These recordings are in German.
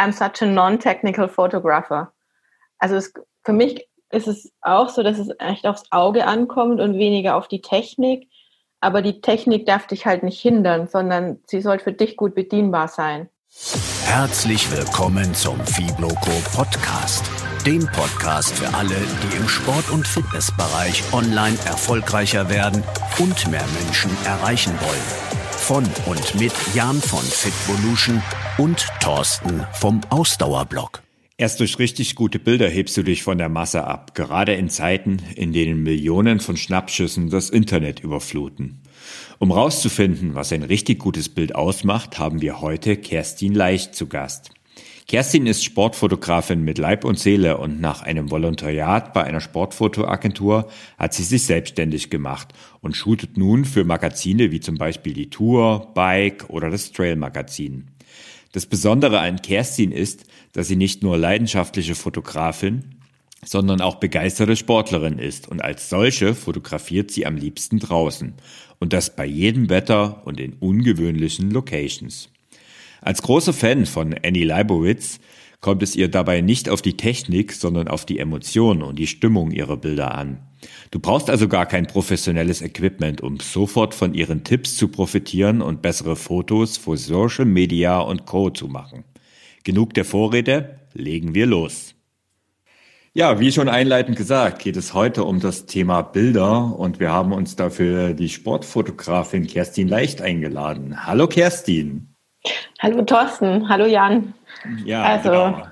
I'm such a non-technical photographer. Also es, für mich ist es auch so, dass es echt aufs Auge ankommt und weniger auf die Technik. Aber die Technik darf dich halt nicht hindern, sondern sie soll für dich gut bedienbar sein. Herzlich willkommen zum Fibloco Podcast, dem Podcast für alle, die im Sport- und Fitnessbereich online erfolgreicher werden und mehr Menschen erreichen wollen. Von und mit Jan von Fitvolution und Thorsten vom Ausdauerblog. Erst durch richtig gute Bilder hebst du dich von der Masse ab, gerade in Zeiten, in denen Millionen von Schnappschüssen das Internet überfluten. Um rauszufinden, was ein richtig gutes Bild ausmacht, haben wir heute Kerstin Leicht zu Gast. Kerstin ist Sportfotografin mit Leib und Seele und nach einem Volontariat bei einer Sportfotoagentur hat sie sich selbstständig gemacht und shootet nun für Magazine wie zum Beispiel die Tour, Bike oder das Trail Magazin. Das Besondere an Kerstin ist, dass sie nicht nur leidenschaftliche Fotografin, sondern auch begeisterte Sportlerin ist und als solche fotografiert sie am liebsten draußen und das bei jedem Wetter und in ungewöhnlichen Locations. Als großer Fan von Annie Leibowitz kommt es ihr dabei nicht auf die Technik, sondern auf die Emotionen und die Stimmung ihrer Bilder an. Du brauchst also gar kein professionelles Equipment, um sofort von ihren Tipps zu profitieren und bessere Fotos für Social Media und Co. zu machen. Genug der Vorrede, legen wir los. Ja, wie schon einleitend gesagt, geht es heute um das Thema Bilder und wir haben uns dafür die Sportfotografin Kerstin Leicht eingeladen. Hallo Kerstin. Hallo Thorsten, hallo Jan. Ja, also. Genau.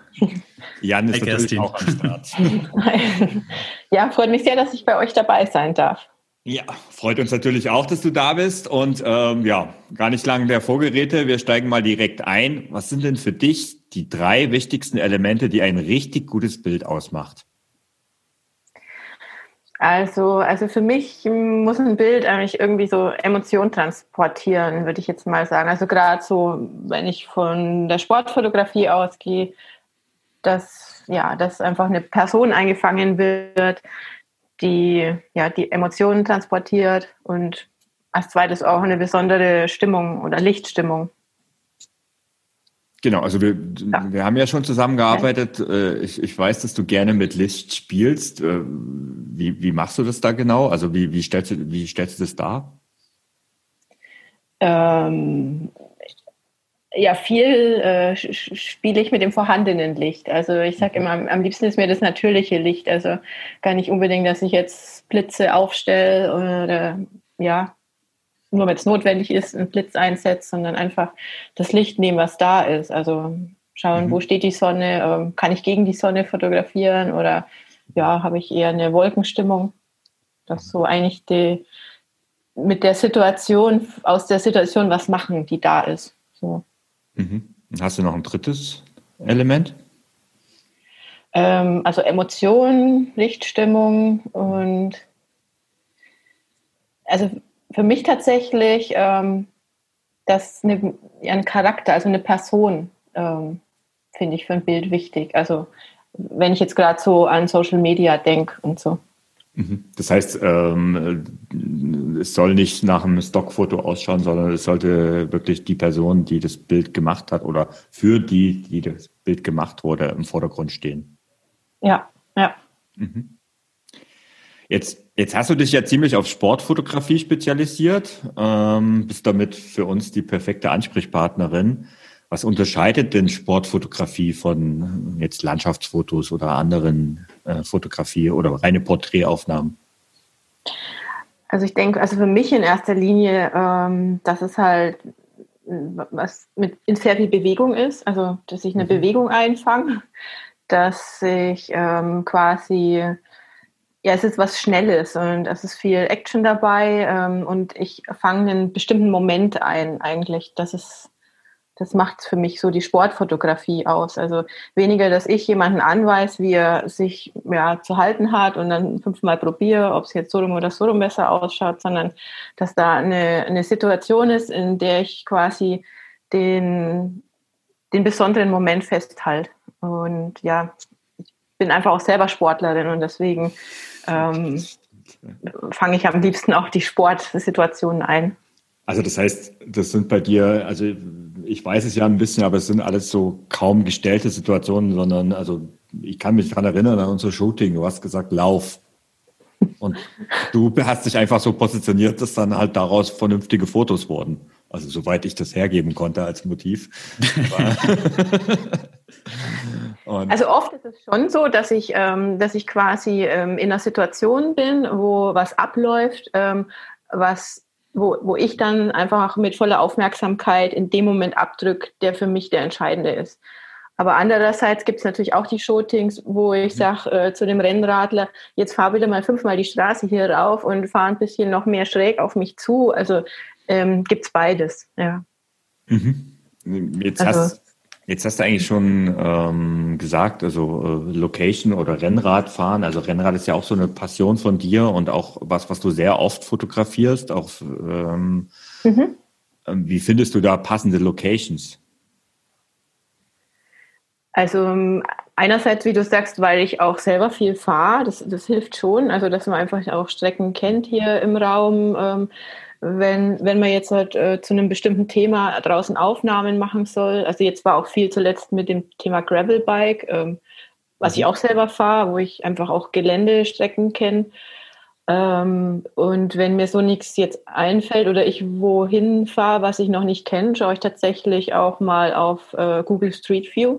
Jan ist hey, natürlich auch am Start. ja, freut mich sehr, dass ich bei euch dabei sein darf. Ja, freut uns natürlich auch, dass du da bist. Und ähm, ja, gar nicht lange der Vorgeräte. Wir steigen mal direkt ein. Was sind denn für dich die drei wichtigsten Elemente, die ein richtig gutes Bild ausmacht? Also, also für mich muss ein Bild eigentlich irgendwie so Emotionen transportieren, würde ich jetzt mal sagen. Also gerade so, wenn ich von der Sportfotografie ausgehe, dass ja, dass einfach eine Person eingefangen wird, die ja die Emotionen transportiert und als zweites auch eine besondere Stimmung oder Lichtstimmung. Genau, also wir, ja. wir haben ja schon zusammengearbeitet. Äh, ich, ich weiß, dass du gerne mit Licht spielst. Äh, wie, wie machst du das da genau? Also wie, wie, stellst, du, wie stellst du das dar? Ähm, ja, viel äh, spiele ich mit dem vorhandenen Licht. Also ich sage immer, am, am liebsten ist mir das natürliche Licht. Also gar nicht unbedingt, dass ich jetzt Blitze aufstelle oder ja, nur wenn es notwendig ist, einen Blitz einsetzt, sondern einfach das Licht nehmen, was da ist. Also schauen, mhm. wo steht die Sonne, ähm, kann ich gegen die Sonne fotografieren oder ja, habe ich eher eine Wolkenstimmung. Das so eigentlich die, mit der Situation, aus der Situation was machen, die da ist. So. Mhm. Hast du noch ein drittes Element? Ähm, also Emotionen, Lichtstimmung und also für mich tatsächlich ähm, das eine, ein Charakter, also eine Person, ähm, finde ich für ein Bild wichtig. Also wenn ich jetzt gerade so an Social Media denke und so. Mhm. Das heißt, ähm, es soll nicht nach einem Stockfoto ausschauen, sondern es sollte wirklich die Person, die das Bild gemacht hat oder für die, die das Bild gemacht wurde, im Vordergrund stehen. Ja, ja. Mhm. Jetzt, jetzt hast du dich ja ziemlich auf Sportfotografie spezialisiert, ähm, bist damit für uns die perfekte Ansprechpartnerin. Was unterscheidet denn Sportfotografie von jetzt Landschaftsfotos oder anderen äh, Fotografie oder reine Porträtaufnahmen? Also ich denke, also für mich in erster Linie, ähm, dass es halt was mit in sehr viel Bewegung ist, also dass ich eine mhm. Bewegung einfange, dass ich ähm, quasi ja, es ist was Schnelles und es ist viel Action dabei ähm, und ich fange einen bestimmten Moment ein eigentlich. Das ist, das macht für mich so die Sportfotografie aus. Also weniger, dass ich jemanden anweise, wie er sich ja, zu halten hat und dann fünfmal probiere, ob es jetzt so rum oder so rum besser ausschaut, sondern dass da eine, eine Situation ist, in der ich quasi den, den besonderen Moment festhalte. Und ja, bin einfach auch selber Sportlerin und deswegen ähm, fange ich am liebsten auch die Sportsituationen ein. Also das heißt, das sind bei dir, also ich weiß es ja ein bisschen, aber es sind alles so kaum gestellte Situationen, sondern also ich kann mich daran erinnern an unser Shooting. Du hast gesagt, lauf. Und du hast dich einfach so positioniert, dass dann halt daraus vernünftige Fotos wurden. Also soweit ich das hergeben konnte als Motiv. also oft ist es schon so, dass ich, ähm, dass ich quasi ähm, in einer Situation bin, wo was abläuft, ähm, was wo, wo ich dann einfach mit voller Aufmerksamkeit in dem Moment abdrücke, der für mich der entscheidende ist. Aber andererseits gibt es natürlich auch die Shootings, wo ich mhm. sage äh, zu dem Rennradler, jetzt fahr bitte mal fünfmal die Straße hier rauf und fahr ein bisschen noch mehr schräg auf mich zu. Also ähm, gibt es beides, ja. Mhm. Jetzt also, hast Jetzt hast du eigentlich schon ähm, gesagt, also äh, Location oder Rennradfahren. Also Rennrad ist ja auch so eine Passion von dir und auch was, was du sehr oft fotografierst. Auch, ähm, mhm. Ähm, wie findest du da passende Locations? Also ähm, einerseits, wie du sagst, weil ich auch selber viel fahre, das, das hilft schon. Also dass man einfach auch Strecken kennt hier im Raum. Ähm, wenn, wenn man jetzt halt äh, zu einem bestimmten Thema draußen Aufnahmen machen soll. Also jetzt war auch viel zuletzt mit dem Thema Gravelbike, ähm, was ich mhm. auch selber fahre, wo ich einfach auch Geländestrecken kenne. Ähm, und wenn mir so nichts jetzt einfällt oder ich wohin fahre, was ich noch nicht kenne, schaue ich tatsächlich auch mal auf äh, Google Street View.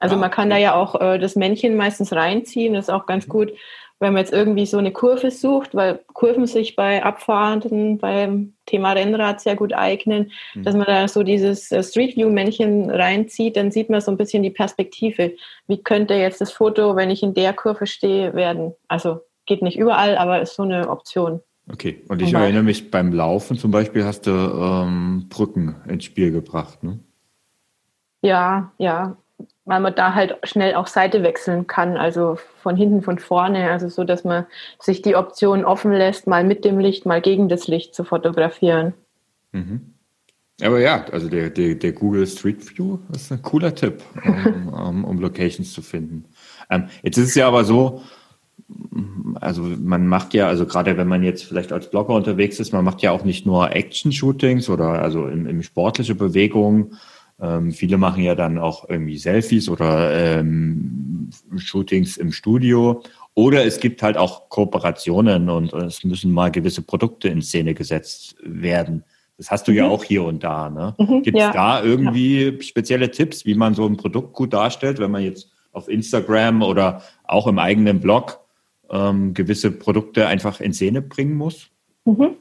Also ah, man kann da ja auch äh, das Männchen meistens reinziehen, das ist auch ganz mhm. gut, wenn man jetzt irgendwie so eine Kurve sucht, weil Kurven sich bei Abfahrenden beim Thema Rennrad sehr gut eignen, mhm. dass man da so dieses äh, Street View Männchen reinzieht, dann sieht man so ein bisschen die Perspektive. Wie könnte jetzt das Foto, wenn ich in der Kurve stehe, werden? Also geht nicht überall, aber ist so eine Option. Okay, und ich erinnere mich beim Laufen zum Beispiel hast du ähm, Brücken ins Spiel gebracht, ne? Ja, ja weil man da halt schnell auch Seite wechseln kann, also von hinten, von vorne, also so, dass man sich die Option offen lässt, mal mit dem Licht, mal gegen das Licht zu fotografieren. Mhm. Aber ja, also der, der, der, Google Street View ist ein cooler Tipp, um, um, um Locations zu finden. Ähm, jetzt ist es ja aber so, also man macht ja, also gerade wenn man jetzt vielleicht als Blogger unterwegs ist, man macht ja auch nicht nur Action-Shootings oder also im, im sportliche Bewegungen, ähm, viele machen ja dann auch irgendwie Selfies oder ähm, Shootings im Studio. Oder es gibt halt auch Kooperationen und es müssen mal gewisse Produkte in Szene gesetzt werden. Das hast du mhm. ja auch hier und da. Ne? Mhm, gibt es ja. da irgendwie ja. spezielle Tipps, wie man so ein Produkt gut darstellt, wenn man jetzt auf Instagram oder auch im eigenen Blog ähm, gewisse Produkte einfach in Szene bringen muss? Mhm.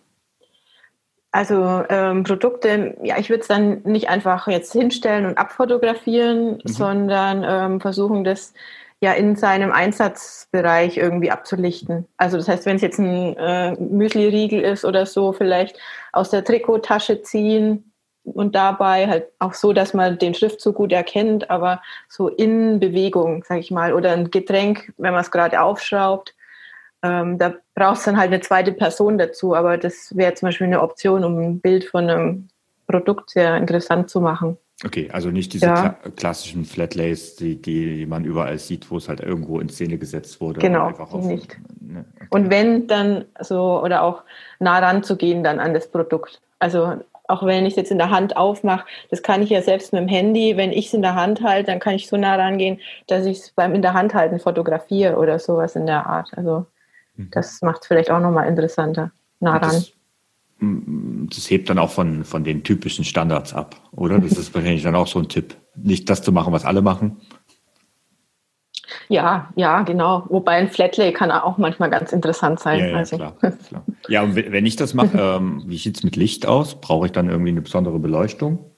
Also ähm, Produkte, ja, ich würde es dann nicht einfach jetzt hinstellen und abfotografieren, mhm. sondern ähm, versuchen, das ja in seinem Einsatzbereich irgendwie abzulichten. Also das heißt, wenn es jetzt ein äh, Müsli-Riegel ist oder so, vielleicht aus der Trikottasche ziehen und dabei halt auch so, dass man den Schriftzug gut erkennt, aber so in Bewegung, sage ich mal, oder ein Getränk, wenn man es gerade aufschraubt ähm, da brauchst du dann halt eine zweite Person dazu, aber das wäre zum Beispiel eine Option, um ein Bild von einem Produkt sehr interessant zu machen. Okay, also nicht diese ja. kla klassischen Flatlays, die, die man überall sieht, wo es halt irgendwo in Szene gesetzt wurde. Genau, nicht. Ne, okay. Und wenn dann so, oder auch nah ranzugehen dann an das Produkt. Also auch wenn ich es jetzt in der Hand aufmache, das kann ich ja selbst mit dem Handy, wenn ich es in der Hand halte, dann kann ich so nah rangehen, dass ich es beim in der Hand halten fotografiere oder sowas in der Art. Also. Das macht es vielleicht auch nochmal interessanter, nah ran. Das, das, hebt dann auch von, von den typischen Standards ab, oder? Das ist wahrscheinlich dann auch so ein Tipp. Nicht das zu machen, was alle machen. Ja, ja, genau. Wobei ein Flatlay kann auch manchmal ganz interessant sein. Ja, ja also. klar, klar. Ja, und wenn ich das mache, ähm, wie sieht es mit Licht aus? Brauche ich dann irgendwie eine besondere Beleuchtung?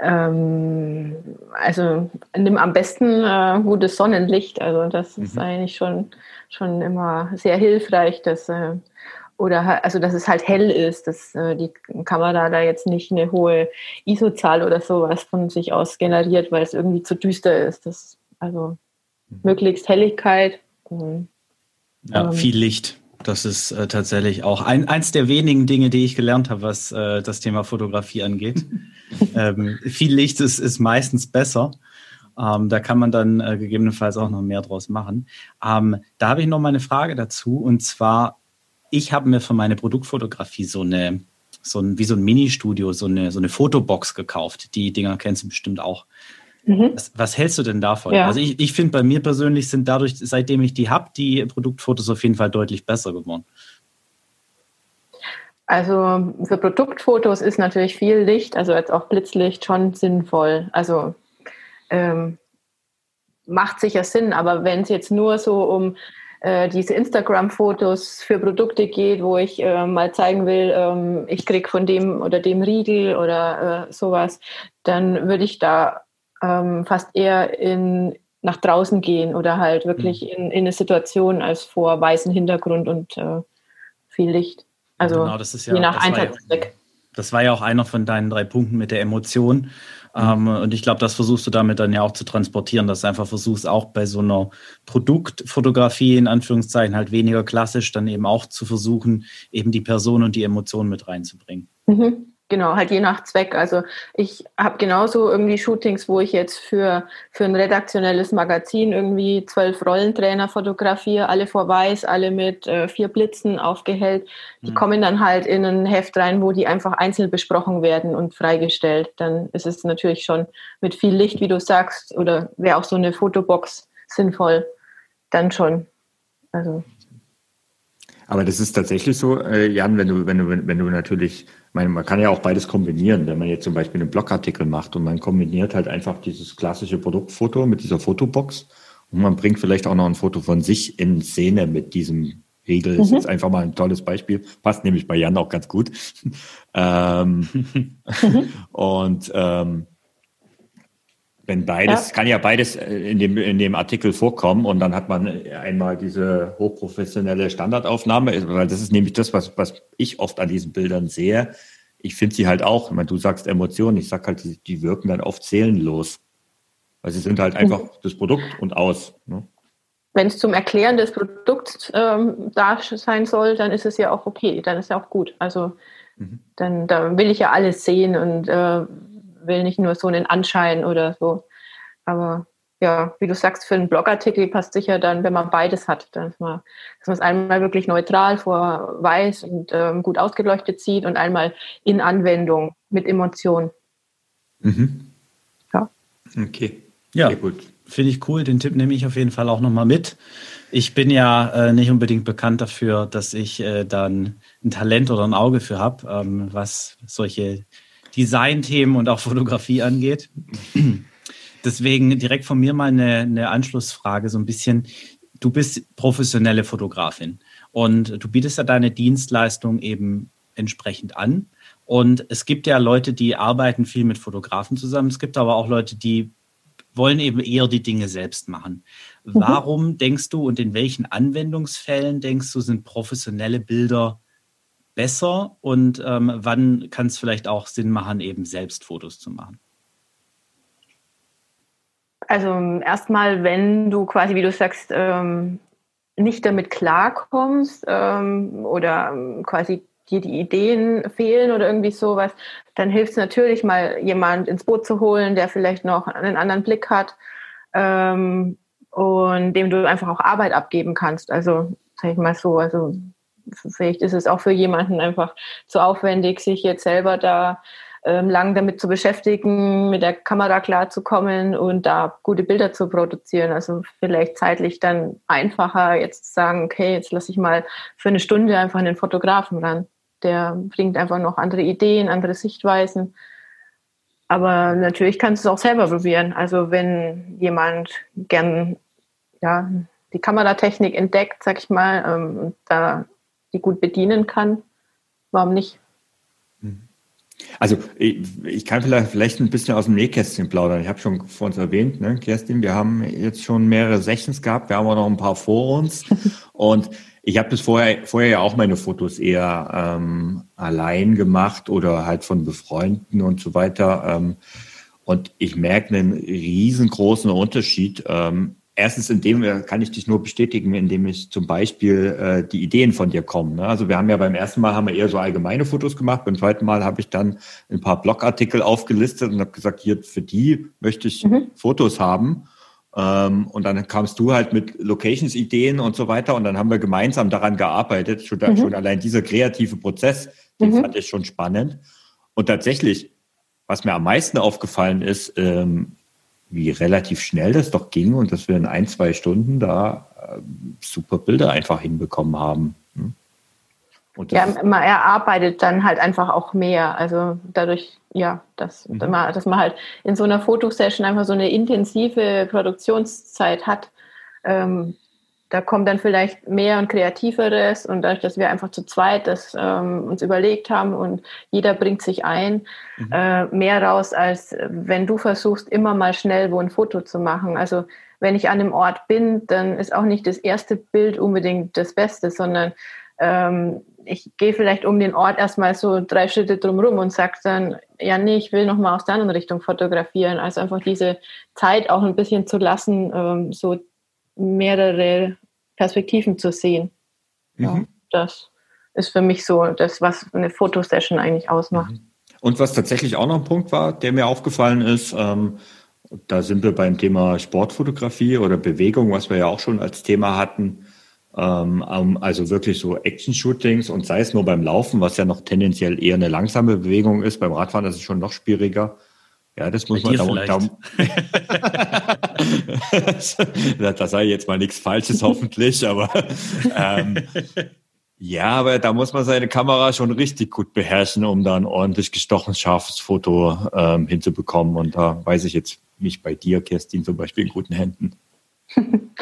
Ähm, also nimm am besten äh, gutes Sonnenlicht. Also das mhm. ist eigentlich schon, schon immer sehr hilfreich, dass äh, oder also dass es halt hell ist, dass äh, die Kamera da jetzt nicht eine hohe ISO-Zahl oder sowas von sich aus generiert, weil es irgendwie zu düster ist. Das, also mhm. möglichst Helligkeit. Und, ja, ähm, viel Licht. Das ist äh, tatsächlich auch ein, eins der wenigen Dinge, die ich gelernt habe, was äh, das Thema Fotografie angeht. ähm, viel Licht ist, ist meistens besser. Ähm, da kann man dann äh, gegebenenfalls auch noch mehr draus machen. Ähm, da habe ich noch mal eine Frage dazu. Und zwar, ich habe mir für meine Produktfotografie so eine so ein, wie so ein Ministudio, so eine, so eine Fotobox gekauft. Die Dinger kennst du bestimmt auch. Mhm. Was, was, hältst du denn davon? Ja. Also ich, ich finde, bei mir persönlich sind dadurch, seitdem ich die habe, die Produktfotos auf jeden Fall deutlich besser geworden. Also für Produktfotos ist natürlich viel Licht, also jetzt auch Blitzlicht schon sinnvoll. Also ähm, macht sicher Sinn, aber wenn es jetzt nur so um äh, diese Instagram-Fotos für Produkte geht, wo ich äh, mal zeigen will, ähm, ich krieg von dem oder dem Riegel oder äh, sowas, dann würde ich da ähm, fast eher in, nach draußen gehen oder halt wirklich mhm. in, in eine Situation als vor weißem Hintergrund und äh, viel Licht. Also genau, ja, je nach Einsatzzweck. Ja, das war ja auch einer von deinen drei Punkten mit der Emotion. Mhm. Ähm, und ich glaube, das versuchst du damit dann ja auch zu transportieren, dass du einfach versuchst, auch bei so einer Produktfotografie in Anführungszeichen halt weniger klassisch, dann eben auch zu versuchen, eben die Person und die Emotion mit reinzubringen. Mhm. Genau, halt je nach Zweck. Also ich habe genauso irgendwie Shootings, wo ich jetzt für, für ein redaktionelles Magazin irgendwie zwölf Rollentrainer fotografiere, alle vor weiß, alle mit äh, vier Blitzen aufgehellt. Die mhm. kommen dann halt in ein Heft rein, wo die einfach einzeln besprochen werden und freigestellt. Dann ist es natürlich schon mit viel Licht, wie du sagst, oder wäre auch so eine Fotobox sinnvoll. Dann schon. Also. Aber das ist tatsächlich so, äh, Jan, wenn du, wenn du, wenn du natürlich meine, man kann ja auch beides kombinieren, wenn man jetzt zum Beispiel einen Blogartikel macht und man kombiniert halt einfach dieses klassische Produktfoto mit dieser Fotobox und man bringt vielleicht auch noch ein Foto von sich in Szene mit diesem Riegel. Mhm. Das ist jetzt einfach mal ein tolles Beispiel. Passt nämlich bei Jan auch ganz gut. ähm, und ähm, wenn beides, ja. kann ja beides äh, in dem, in dem Artikel vorkommen und dann hat man einmal diese hochprofessionelle Standardaufnahme, weil das ist nämlich das, was, was ich oft an diesen Bildern sehe. Ich finde sie halt auch, ich meine, du sagst Emotionen, ich sag halt, die, die wirken dann oft seelenlos. Weil sie sind halt einfach mhm. das Produkt und aus. Ne? Wenn es zum Erklären des Produkts ähm, da sein soll, dann ist es ja auch okay, dann ist ja auch gut. Also mhm. dann da will ich ja alles sehen und äh, will nicht nur so einen Anschein oder so. Aber ja, wie du sagst, für einen Blogartikel passt sicher dann, wenn man beides hat, dass man, dass man es einmal wirklich neutral vor weiß und ähm, gut ausgeleuchtet sieht und einmal in Anwendung mit Emotion. Mhm. Ja. Okay. Ja, gut. Finde ich cool. Den Tipp nehme ich auf jeden Fall auch nochmal mit. Ich bin ja äh, nicht unbedingt bekannt dafür, dass ich äh, dann ein Talent oder ein Auge für habe, ähm, was solche Designthemen und auch Fotografie angeht. Deswegen direkt von mir mal eine, eine Anschlussfrage, so ein bisschen. Du bist professionelle Fotografin und du bietest ja deine Dienstleistung eben entsprechend an. Und es gibt ja Leute, die arbeiten viel mit Fotografen zusammen. Es gibt aber auch Leute, die wollen eben eher die Dinge selbst machen. Mhm. Warum denkst du und in welchen Anwendungsfällen denkst du, sind professionelle Bilder besser und ähm, wann kann es vielleicht auch Sinn machen, eben selbst Fotos zu machen? Also erstmal, wenn du quasi, wie du sagst, ähm, nicht damit klarkommst ähm, oder ähm, quasi dir die Ideen fehlen oder irgendwie sowas, dann hilft es natürlich mal, jemand ins Boot zu holen, der vielleicht noch einen anderen Blick hat ähm, und dem du einfach auch Arbeit abgeben kannst. Also sag ich mal so, also vielleicht ist es auch für jemanden einfach zu aufwendig, sich jetzt selber da ähm, lang damit zu beschäftigen, mit der Kamera klarzukommen und da gute Bilder zu produzieren. Also vielleicht zeitlich dann einfacher jetzt zu sagen, okay, jetzt lasse ich mal für eine Stunde einfach einen Fotografen ran. Der bringt einfach noch andere Ideen, andere Sichtweisen. Aber natürlich kannst du es auch selber probieren. Also wenn jemand gern ja, die Kameratechnik entdeckt, sag ich mal, ähm, da die gut bedienen kann, warum nicht? Also ich, kann vielleicht, vielleicht ein bisschen aus dem Nähkästchen plaudern. Ich habe schon vor uns erwähnt, ne, Kerstin, wir haben jetzt schon mehrere Sessions gehabt, wir haben auch noch ein paar vor uns. Und ich habe das vorher, vorher ja auch meine Fotos eher ähm, allein gemacht oder halt von Befreunden und so weiter. Ähm, und ich merke einen riesengroßen Unterschied. Ähm, erstens, in dem kann ich dich nur bestätigen, indem ich zum Beispiel äh, die Ideen von dir kommen. Ne? Also wir haben ja beim ersten Mal haben wir eher so allgemeine Fotos gemacht, beim zweiten Mal habe ich dann ein paar Blogartikel aufgelistet und habe gesagt, hier für die möchte ich mhm. Fotos haben. Ähm, und dann kamst du halt mit Locations-Ideen und so weiter und dann haben wir gemeinsam daran gearbeitet. Schon, mhm. schon allein dieser kreative Prozess Den mhm. fand ich schon spannend. Und tatsächlich, was mir am meisten aufgefallen ist, ähm, wie relativ schnell das doch ging und dass wir in ein, zwei Stunden da äh, super Bilder einfach hinbekommen haben. Hm? ja, man erarbeitet dann halt einfach auch mehr. Also dadurch, ja, dass, mhm. man, dass man halt in so einer Fotosession einfach so eine intensive Produktionszeit hat. Ähm, da kommt dann vielleicht mehr und Kreativeres und dadurch, dass wir einfach zu zweit das ähm, uns überlegt haben und jeder bringt sich ein, mhm. äh, mehr raus, als wenn du versuchst, immer mal schnell wo ein Foto zu machen. Also wenn ich an dem Ort bin, dann ist auch nicht das erste Bild unbedingt das Beste, sondern ähm, ich gehe vielleicht um den Ort erstmal so drei Schritte drumherum und sage dann, ja, nee, ich will nochmal aus der anderen Richtung fotografieren. Also einfach diese Zeit auch ein bisschen zu lassen, ähm, so mehrere Perspektiven zu sehen. Mhm. Ja, das ist für mich so das, was eine Fotosession eigentlich ausmacht. Mhm. Und was tatsächlich auch noch ein Punkt war, der mir aufgefallen ist, ähm, da sind wir beim Thema Sportfotografie oder Bewegung, was wir ja auch schon als Thema hatten. Ähm, also wirklich so Action-Shootings und sei es nur beim Laufen, was ja noch tendenziell eher eine langsame Bewegung ist. Beim Radfahren ist es schon noch schwieriger. Ja, das muss Bei man da, da, da sei jetzt mal nichts Falsches hoffentlich, aber ähm, ja, aber da muss man seine Kamera schon richtig gut beherrschen, um da ein ordentlich gestochen scharfes Foto ähm, hinzubekommen. Und da weiß ich jetzt nicht bei dir, Kerstin, zum Beispiel in guten Händen.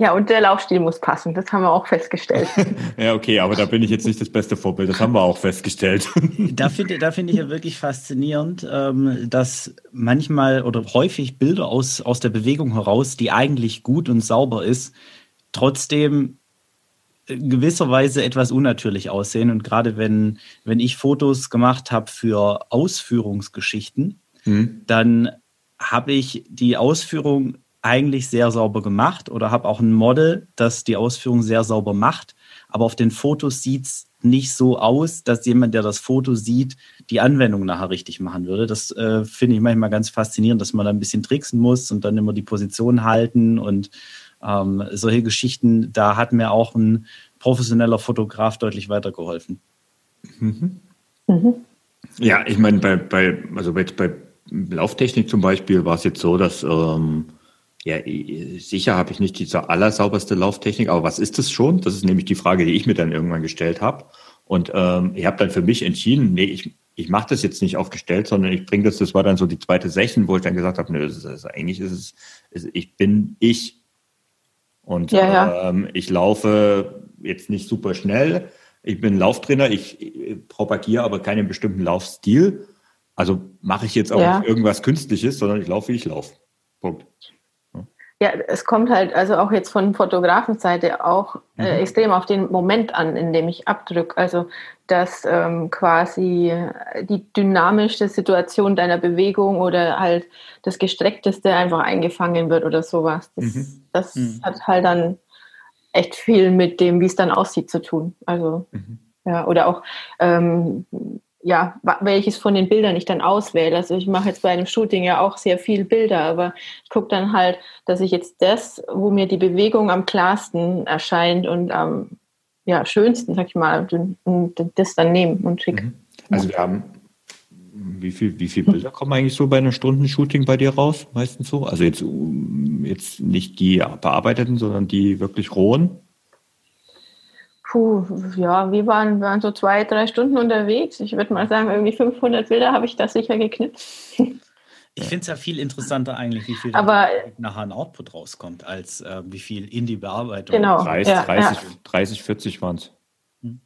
Ja, und der Laufstil muss passen, das haben wir auch festgestellt. ja, okay, aber da bin ich jetzt nicht das beste Vorbild, das haben wir auch festgestellt. da finde da find ich ja wirklich faszinierend, ähm, dass manchmal oder häufig Bilder aus, aus der Bewegung heraus, die eigentlich gut und sauber ist, trotzdem gewisserweise etwas unnatürlich aussehen. Und gerade wenn, wenn ich Fotos gemacht habe für Ausführungsgeschichten, hm. dann habe ich die Ausführung eigentlich sehr sauber gemacht oder habe auch ein Model, das die Ausführung sehr sauber macht. Aber auf den Fotos sieht es nicht so aus, dass jemand, der das Foto sieht, die Anwendung nachher richtig machen würde. Das äh, finde ich manchmal ganz faszinierend, dass man da ein bisschen tricksen muss und dann immer die Position halten und ähm, solche Geschichten. Da hat mir auch ein professioneller Fotograf deutlich weitergeholfen. Mhm. Mhm. Ja, ich meine, bei, bei, also bei, bei Lauftechnik zum Beispiel war es jetzt so, dass ähm, ja, sicher habe ich nicht die allersauberste Lauftechnik, aber was ist das schon? Das ist nämlich die Frage, die ich mir dann irgendwann gestellt habe. Und ähm, ich habe dann für mich entschieden, nee, ich, ich mache das jetzt nicht aufgestellt, sondern ich bringe das, das war dann so die zweite Session, wo ich dann gesagt habe, nö, das ist, das ist, eigentlich ist es, ist, ich bin ich. Und ja, ja. Ähm, ich laufe jetzt nicht super schnell. Ich bin Lauftrainer, ich, ich propagiere aber keinen bestimmten Laufstil. Also mache ich jetzt auch ja. nicht irgendwas Künstliches, sondern ich laufe, wie ich laufe. Punkt. Ja, es kommt halt also auch jetzt von Fotografenseite auch äh, mhm. extrem auf den Moment an, in dem ich abdrücke. Also dass ähm, quasi die dynamischste Situation deiner Bewegung oder halt das gestreckteste einfach eingefangen wird oder sowas. Das, mhm. das mhm. hat halt dann echt viel mit dem, wie es dann aussieht, zu tun. Also mhm. ja, oder auch ähm, ja, welches von den Bildern ich dann auswähle. Also ich mache jetzt bei einem Shooting ja auch sehr viel Bilder, aber ich gucke dann halt, dass ich jetzt das, wo mir die Bewegung am klarsten erscheint und am ja, schönsten, sag ich mal, das dann nehme und schicke. Mhm. Also wir haben, wie viel, wie viele Bilder kommen eigentlich so bei einer Stunde Shooting bei dir raus? Meistens so? Also jetzt, jetzt nicht die bearbeiteten, sondern die wirklich rohen? Puh, ja, wir waren, waren so zwei, drei Stunden unterwegs. Ich würde mal sagen, irgendwie 500 Bilder habe ich da sicher geknipst. Ich finde es ja viel interessanter eigentlich, wie viel Aber, nachher ein Output rauskommt, als äh, wie viel in die Bearbeitung. Genau. 30, ja, 30, ja. 30 40 waren es. Hm.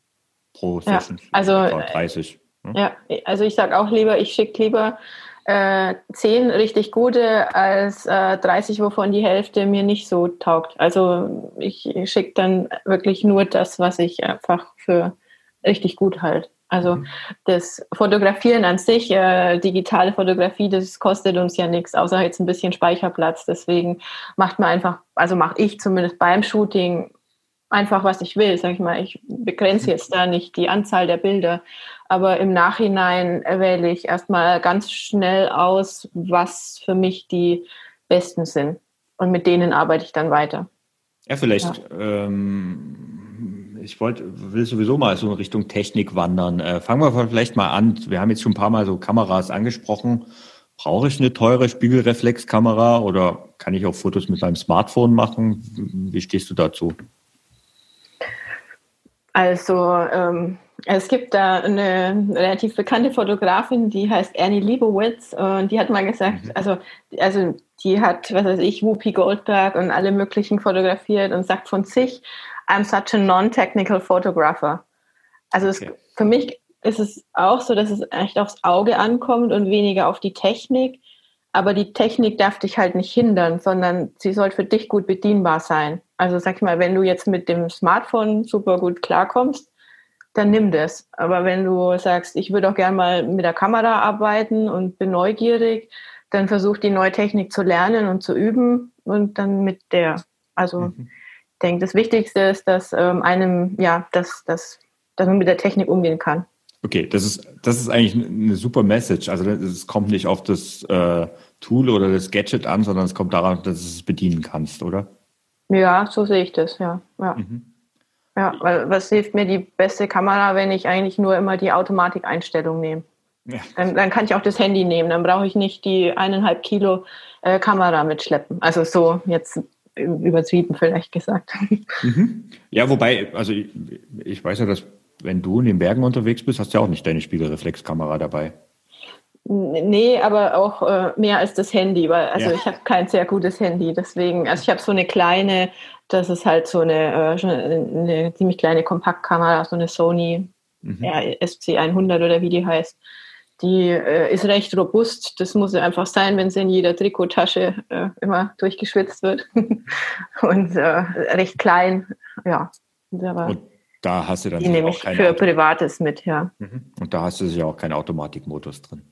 Pro Session. Ja, also, 30. Hm? Ja, also ich sage auch lieber, ich schicke lieber äh, 10 richtig gute als äh, 30, wovon die Hälfte mir nicht so taugt. Also ich schicke dann wirklich nur das, was ich einfach für richtig gut halte. Also mhm. das Fotografieren an sich, äh, digitale Fotografie, das kostet uns ja nichts, außer jetzt ein bisschen Speicherplatz. Deswegen macht man einfach, also mache ich zumindest beim Shooting einfach, was ich will. Sag ich mal, ich begrenze jetzt da nicht die Anzahl der Bilder, aber im Nachhinein wähle ich erstmal ganz schnell aus, was für mich die besten sind. Und mit denen arbeite ich dann weiter. Ja, vielleicht ja. Ähm, ich wollte, will sowieso mal so in Richtung Technik wandern. Äh, fangen wir vielleicht mal an. Wir haben jetzt schon ein paar Mal so Kameras angesprochen. Brauche ich eine teure Spiegelreflexkamera oder kann ich auch Fotos mit meinem Smartphone machen? Wie stehst du dazu? Also ähm, es gibt da eine relativ bekannte Fotografin, die heißt Annie Leibowitz und die hat mal gesagt, mhm. also, also die hat, was weiß ich, Whoopi Goldberg und alle möglichen fotografiert und sagt von sich, I'm such a non-technical photographer. Also okay. es, für mich ist es auch so, dass es echt aufs Auge ankommt und weniger auf die Technik. Aber die Technik darf dich halt nicht hindern, sondern sie soll für dich gut bedienbar sein. Also sag ich mal, wenn du jetzt mit dem Smartphone super gut klarkommst, dann nimm das. Aber wenn du sagst, ich würde auch gerne mal mit der Kamera arbeiten und bin neugierig, dann versuch die neue Technik zu lernen und zu üben und dann mit der. Also mhm. ich denke, das Wichtigste ist, dass ähm, einem, ja, dass, dass, dass man mit der Technik umgehen kann. Okay, das ist, das ist eigentlich eine super Message. Also es kommt nicht auf das äh, Tool oder das Gadget an, sondern es kommt daran, dass du es bedienen kannst, oder? Ja, so sehe ich das, ja. Ja. Mhm. Ja, weil was hilft mir die beste Kamera, wenn ich eigentlich nur immer die Automatikeinstellung nehme? Ja. Dann, dann, kann ich auch das Handy nehmen. Dann brauche ich nicht die eineinhalb Kilo äh, Kamera mitschleppen. Also so jetzt übertrieben vielleicht gesagt. Mhm. Ja, wobei, also ich, ich, weiß ja, dass wenn du in den Bergen unterwegs bist, hast du ja auch nicht deine Spiegelreflexkamera dabei. Nee, aber auch äh, mehr als das Handy, weil also ja. ich habe kein sehr gutes Handy, deswegen, also ich habe so eine kleine, das ist halt so eine, äh, eine ziemlich kleine Kompaktkamera, so eine Sony mhm. ja, SC100 oder wie die heißt die äh, ist recht robust. Das muss einfach sein, wenn sie in jeder Trikottasche äh, immer durchgeschwitzt wird. und äh, recht klein, ja. Und da hast du dann die nehme ich für Auto Privates mit, ja. Mhm. Und da hast du ja auch keinen Automatikmodus drin.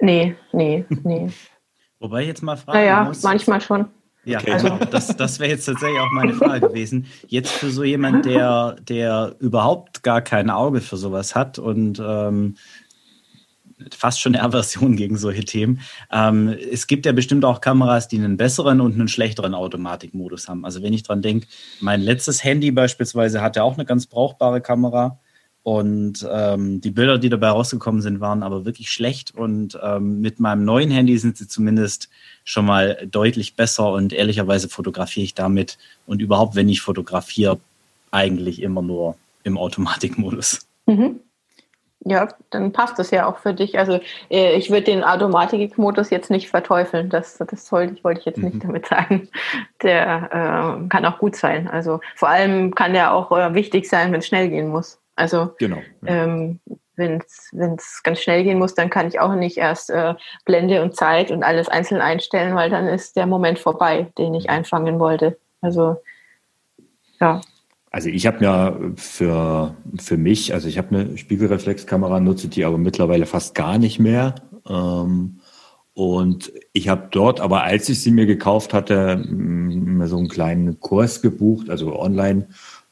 Nee, nee, nee. Wobei ich jetzt mal fragen naja, muss. manchmal schon. Ja, okay. also das, das wäre jetzt tatsächlich auch meine Frage gewesen. Jetzt für so jemand, der, der überhaupt gar kein Auge für sowas hat und ähm, fast schon eine Aversion gegen solche Themen. Ähm, es gibt ja bestimmt auch Kameras, die einen besseren und einen schlechteren Automatikmodus haben. Also wenn ich dran denke, mein letztes Handy beispielsweise hatte auch eine ganz brauchbare Kamera. Und ähm, die Bilder, die dabei rausgekommen sind, waren aber wirklich schlecht. Und ähm, mit meinem neuen Handy sind sie zumindest schon mal deutlich besser. Und ehrlicherweise fotografiere ich damit und überhaupt, wenn ich fotografiere, eigentlich immer nur im Automatikmodus. Mhm. Ja, dann passt das ja auch für dich. Also äh, ich würde den Automatikmodus jetzt nicht verteufeln. Das, das wollte ich, wollte ich jetzt nicht mhm. damit sagen. Der äh, kann auch gut sein. Also vor allem kann der auch äh, wichtig sein, wenn es schnell gehen muss. Also genau, ja. ähm, wenn es ganz schnell gehen muss, dann kann ich auch nicht erst äh, Blende und Zeit und alles einzeln einstellen, weil dann ist der Moment vorbei, den ich mhm. einfangen wollte. Also ja. Also ich habe ja für, für mich, also ich habe eine Spiegelreflexkamera, nutze die aber mittlerweile fast gar nicht mehr. Ähm, und ich habe dort, aber als ich sie mir gekauft hatte, so einen kleinen Kurs gebucht, also online,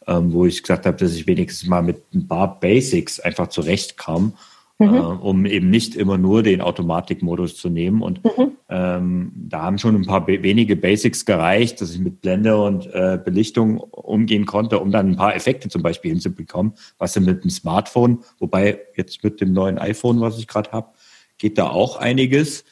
ähm, wo ich gesagt habe, dass ich wenigstens mal mit ein paar Basics einfach zurechtkam mhm. äh, um eben nicht immer nur den Automatikmodus zu nehmen. Und mhm. ähm, da haben schon ein paar wenige Basics gereicht, dass ich mit Blende und äh, Belichtung umgehen konnte, um dann ein paar Effekte zum Beispiel hinzubekommen, was dann mit dem Smartphone, wobei jetzt mit dem neuen iPhone, was ich gerade habe, geht da auch einiges.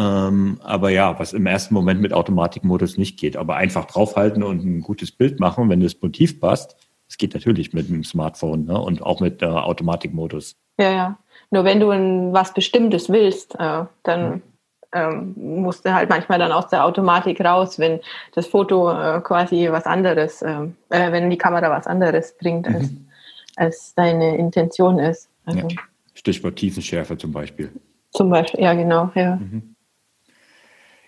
Ähm, aber ja, was im ersten Moment mit Automatikmodus nicht geht. Aber einfach draufhalten und ein gutes Bild machen, wenn das Motiv passt, das geht natürlich mit dem Smartphone ne? und auch mit äh, Automatikmodus. Ja, ja. Nur wenn du ein, was Bestimmtes willst, äh, dann ähm, musst du halt manchmal dann aus der Automatik raus, wenn das Foto äh, quasi was anderes, äh, äh, wenn die Kamera was anderes bringt, als, mhm. als deine Intention ist. Also, ja. Stichwort Tiefenschärfe zum Beispiel. Zum Beispiel, ja genau, ja. Mhm.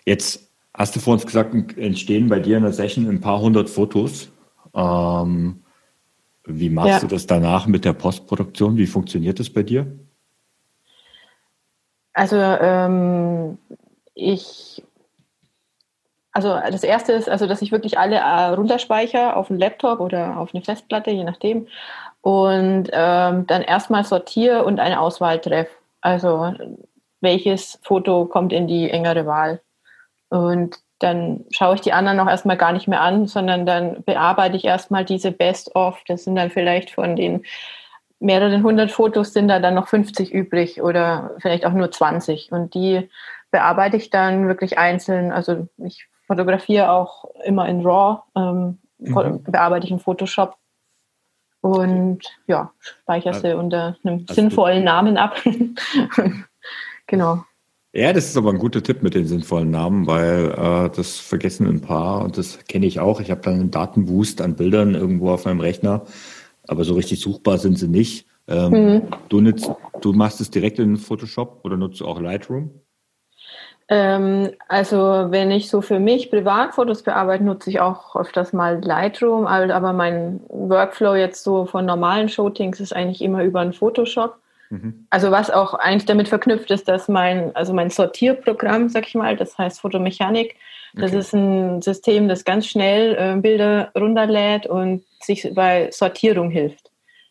Jetzt hast du vor uns gesagt, entstehen bei dir in der Session ein paar hundert Fotos. Ähm, wie machst ja. du das danach mit der Postproduktion? Wie funktioniert das bei dir? Also ähm, ich, also das erste ist, also dass ich wirklich alle äh, runterspeichere auf einen Laptop oder auf eine Festplatte, je nachdem, und ähm, dann erstmal sortiere und eine Auswahl treffe. Also welches Foto kommt in die engere Wahl. Und dann schaue ich die anderen auch erstmal gar nicht mehr an, sondern dann bearbeite ich erstmal diese Best-of. Das sind dann vielleicht von den mehreren hundert Fotos sind da dann noch 50 übrig oder vielleicht auch nur 20. Und die bearbeite ich dann wirklich einzeln. Also ich fotografiere auch immer in RAW, ähm, mhm. bearbeite ich in Photoshop und ja, speichere sie unter einem also sinnvollen Namen ab. genau. Ja, das ist aber ein guter Tipp mit den sinnvollen Namen, weil äh, das vergessen ein paar und das kenne ich auch. Ich habe dann einen Datenboost an Bildern irgendwo auf meinem Rechner, aber so richtig suchbar sind sie nicht. Ähm, mhm. du, nutzt, du machst es direkt in Photoshop oder nutzt du auch Lightroom? Ähm, also wenn ich so für mich Privatfotos bearbeite, nutze ich auch öfters mal Lightroom, aber mein Workflow jetzt so von normalen Shootings ist eigentlich immer über ein Photoshop. Mhm. Also was auch eigentlich damit verknüpft ist, dass mein, also mein Sortierprogramm, sag ich mal, das heißt Photomechanik, das okay. ist ein System, das ganz schnell äh, Bilder runterlädt und sich bei Sortierung hilft.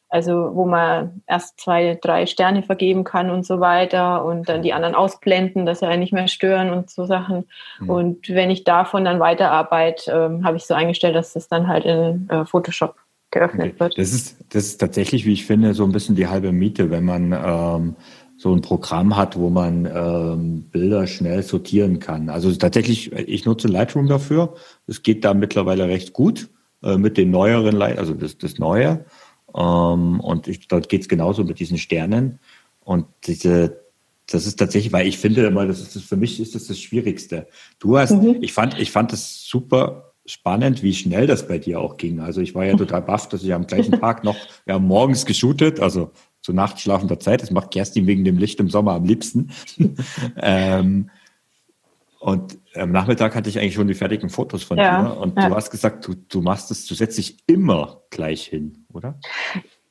Also wo man erst zwei, drei Sterne vergeben kann und so weiter und dann die anderen ausblenden, dass sie einen nicht mehr stören und so Sachen. Mhm. Und wenn ich davon dann weiterarbeite, ähm, habe ich so eingestellt, dass das dann halt in äh, Photoshop geöffnet okay. wird. Das ist, das ist tatsächlich, wie ich finde, so ein bisschen die halbe Miete, wenn man ähm, so ein Programm hat, wo man ähm, Bilder schnell sortieren kann. Also tatsächlich, ich nutze Lightroom dafür. Es geht da mittlerweile recht gut äh, mit den neueren, Light also das, das Neue. Ähm, und ich, dort geht es genauso mit diesen Sternen. Und diese, das ist tatsächlich, weil ich finde immer, das ist das, für mich ist das das Schwierigste. Du hast, mhm. ich fand, ich fand das super spannend, wie schnell das bei dir auch ging. Also ich war ja total baff, dass ich am gleichen Tag noch, haben morgens geshootet, also zu nachtschlafender Zeit. Das macht Kerstin wegen dem Licht im Sommer am liebsten. ähm, und am Nachmittag hatte ich eigentlich schon die fertigen Fotos von ja, dir. Und ja. du hast gesagt, du, du machst es, du setzt dich immer gleich hin, oder?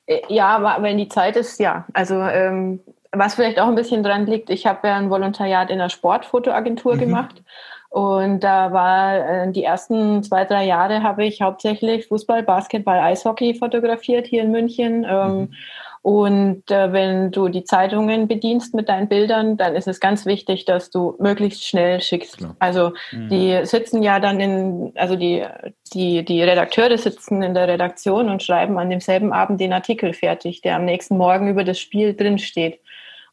Äh, ja, wenn die Zeit ist, ja. Also ähm, was vielleicht auch ein bisschen dran liegt, ich habe ja ein Volontariat in einer Sportfotoagentur mhm. gemacht. Und da war äh, die ersten zwei, drei Jahre habe ich hauptsächlich Fußball, Basketball, Eishockey fotografiert hier in München. Ähm, mhm. Und äh, wenn du die Zeitungen bedienst mit deinen Bildern, dann ist es ganz wichtig, dass du möglichst schnell schickst. Klar. Also mhm. die sitzen ja dann in, also die, die, die Redakteure sitzen in der Redaktion und schreiben an demselben Abend den Artikel fertig, der am nächsten Morgen über das Spiel drinsteht.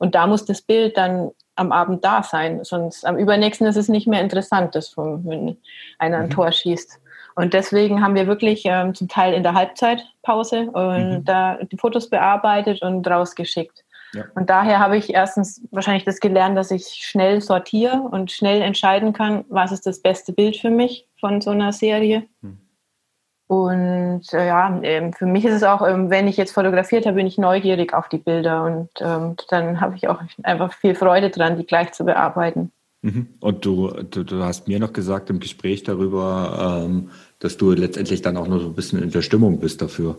Und da muss das Bild dann am Abend da sein, sonst am übernächsten ist es nicht mehr interessant, dass wenn einer ein mhm. Tor schießt. Und deswegen haben wir wirklich ähm, zum Teil in der Halbzeitpause und mhm. da die Fotos bearbeitet und rausgeschickt. Ja. Und daher habe ich erstens wahrscheinlich das gelernt, dass ich schnell sortiere und schnell entscheiden kann, was ist das beste Bild für mich von so einer Serie. Mhm. Und äh, ja, ähm, für mich ist es auch, ähm, wenn ich jetzt fotografiert habe, bin ich neugierig auf die Bilder und ähm, dann habe ich auch einfach viel Freude dran, die gleich zu bearbeiten. Mhm. Und du, du, du, hast mir noch gesagt im Gespräch darüber, ähm, dass du letztendlich dann auch noch so ein bisschen in der Stimmung bist dafür.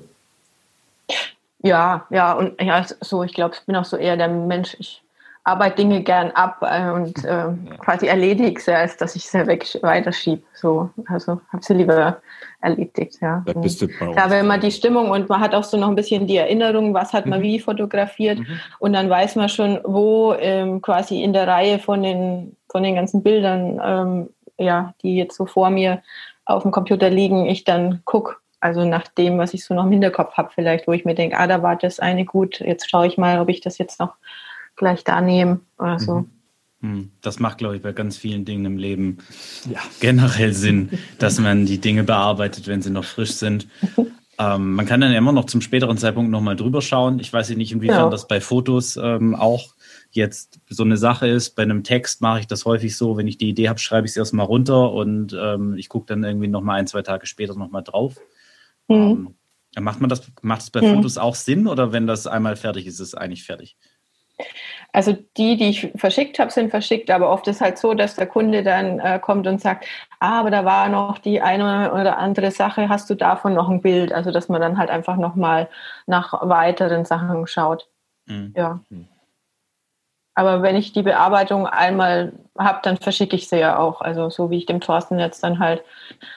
Ja, ja, und ja, so, ich glaube, ich bin auch so eher der Mensch, ich arbeite Dinge gern ab äh, und äh, ja. quasi erledige sie, als dass ich sie weg weiterschiebe. So, also habe sie lieber erledigt, ja. Da bist du bei Ich habe immer die Stimmung und man hat auch so noch ein bisschen die Erinnerung, was hat man mhm. wie fotografiert mhm. und dann weiß man schon, wo ähm, quasi in der Reihe von den, von den ganzen Bildern, ähm, ja, die jetzt so vor mir auf dem Computer liegen, ich dann gucke, also nach dem, was ich so noch im Hinterkopf habe, vielleicht, wo ich mir denke, ah, da war das eine gut, jetzt schaue ich mal, ob ich das jetzt noch gleich da nehme oder so. Mhm. Hm, das macht, glaube ich, bei ganz vielen Dingen im Leben ja, generell Sinn, dass man die Dinge bearbeitet, wenn sie noch frisch sind. ähm, man kann dann immer noch zum späteren Zeitpunkt nochmal drüber schauen. Ich weiß nicht, inwiefern ja. das bei Fotos ähm, auch jetzt so eine Sache ist. Bei einem Text mache ich das häufig so, wenn ich die Idee habe, schreibe ich sie erstmal runter und ähm, ich gucke dann irgendwie nochmal ein, zwei Tage später nochmal drauf. Mhm. Ähm, macht man das, macht es bei mhm. Fotos auch Sinn oder wenn das einmal fertig ist, ist es eigentlich fertig? Also die, die ich verschickt habe, sind verschickt, aber oft ist halt so, dass der Kunde dann äh, kommt und sagt, ah, aber da war noch die eine oder andere Sache, hast du davon noch ein Bild? Also dass man dann halt einfach nochmal nach weiteren Sachen schaut. Mhm. Ja. Mhm. Aber wenn ich die Bearbeitung einmal habe, dann verschicke ich sie ja auch. Also so wie ich dem Thorsten jetzt dann halt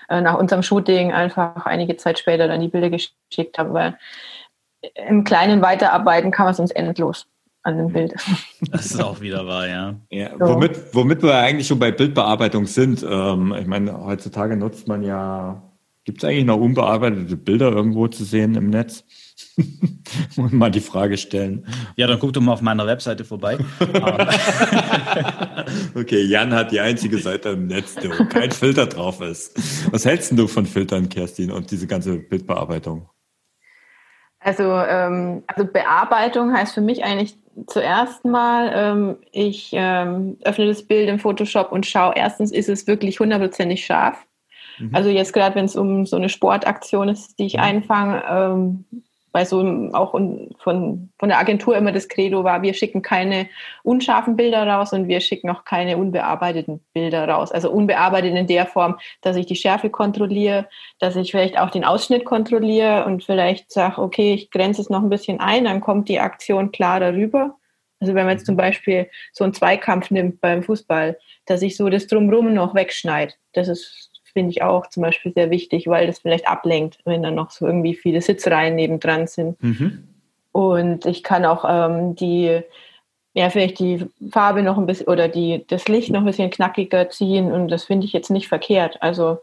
äh, nach unserem Shooting einfach einige Zeit später dann die Bilder geschickt habe, weil im Kleinen weiterarbeiten kann man sonst endlos. An dem Bild. Das ist auch wieder wahr, ja. ja so. womit, womit wir eigentlich schon bei Bildbearbeitung sind. Ähm, ich meine, heutzutage nutzt man ja, gibt es eigentlich noch unbearbeitete Bilder irgendwo zu sehen im Netz? Muss mal die Frage stellen. Ja, dann guck doch mal auf meiner Webseite vorbei. okay, Jan hat die einzige Seite im Netz, wo kein Filter drauf ist. Was hältst du von Filtern, Kerstin, und diese ganze Bildbearbeitung? Also, ähm, also Bearbeitung heißt für mich eigentlich zuerst mal, ähm, ich ähm, öffne das Bild im Photoshop und schaue, erstens ist es wirklich hundertprozentig scharf. Mhm. Also jetzt gerade, wenn es um so eine Sportaktion ist, die ich mhm. einfange, ähm, weil so auch von, von der Agentur immer das Credo war, wir schicken keine unscharfen Bilder raus und wir schicken auch keine unbearbeiteten Bilder raus. Also unbearbeitet in der Form, dass ich die Schärfe kontrolliere, dass ich vielleicht auch den Ausschnitt kontrolliere und vielleicht sage, okay, ich grenze es noch ein bisschen ein, dann kommt die Aktion klar darüber. Also wenn man jetzt zum Beispiel so einen Zweikampf nimmt beim Fußball, dass ich so das Drumrum noch wegschneide, das ist finde ich auch zum Beispiel sehr wichtig, weil das vielleicht ablenkt, wenn dann noch so irgendwie viele Sitzreihen nebendran sind. Mhm. Und ich kann auch ähm, die, ja, vielleicht die Farbe noch ein bisschen oder die, das Licht noch ein bisschen knackiger ziehen und das finde ich jetzt nicht verkehrt. Also,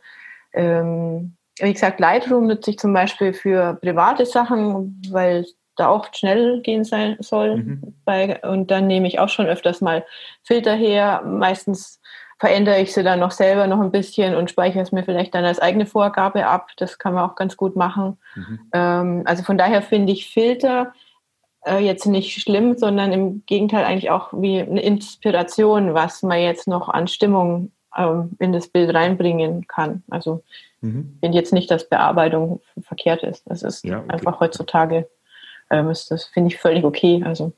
ähm, wie gesagt, Lightroom nutze ich zum Beispiel für private Sachen, weil da auch schnell gehen sein soll. Mhm. Und dann nehme ich auch schon öfters mal Filter her. Meistens verändere ich sie dann noch selber noch ein bisschen und speichere es mir vielleicht dann als eigene Vorgabe ab. Das kann man auch ganz gut machen. Mhm. Ähm, also von daher finde ich Filter äh, jetzt nicht schlimm, sondern im Gegenteil eigentlich auch wie eine Inspiration, was man jetzt noch an Stimmung ähm, in das Bild reinbringen kann. Also mhm. finde jetzt nicht, dass Bearbeitung verkehrt ist. Das ist ja, okay. einfach heutzutage, ähm, ist das finde ich völlig okay. Also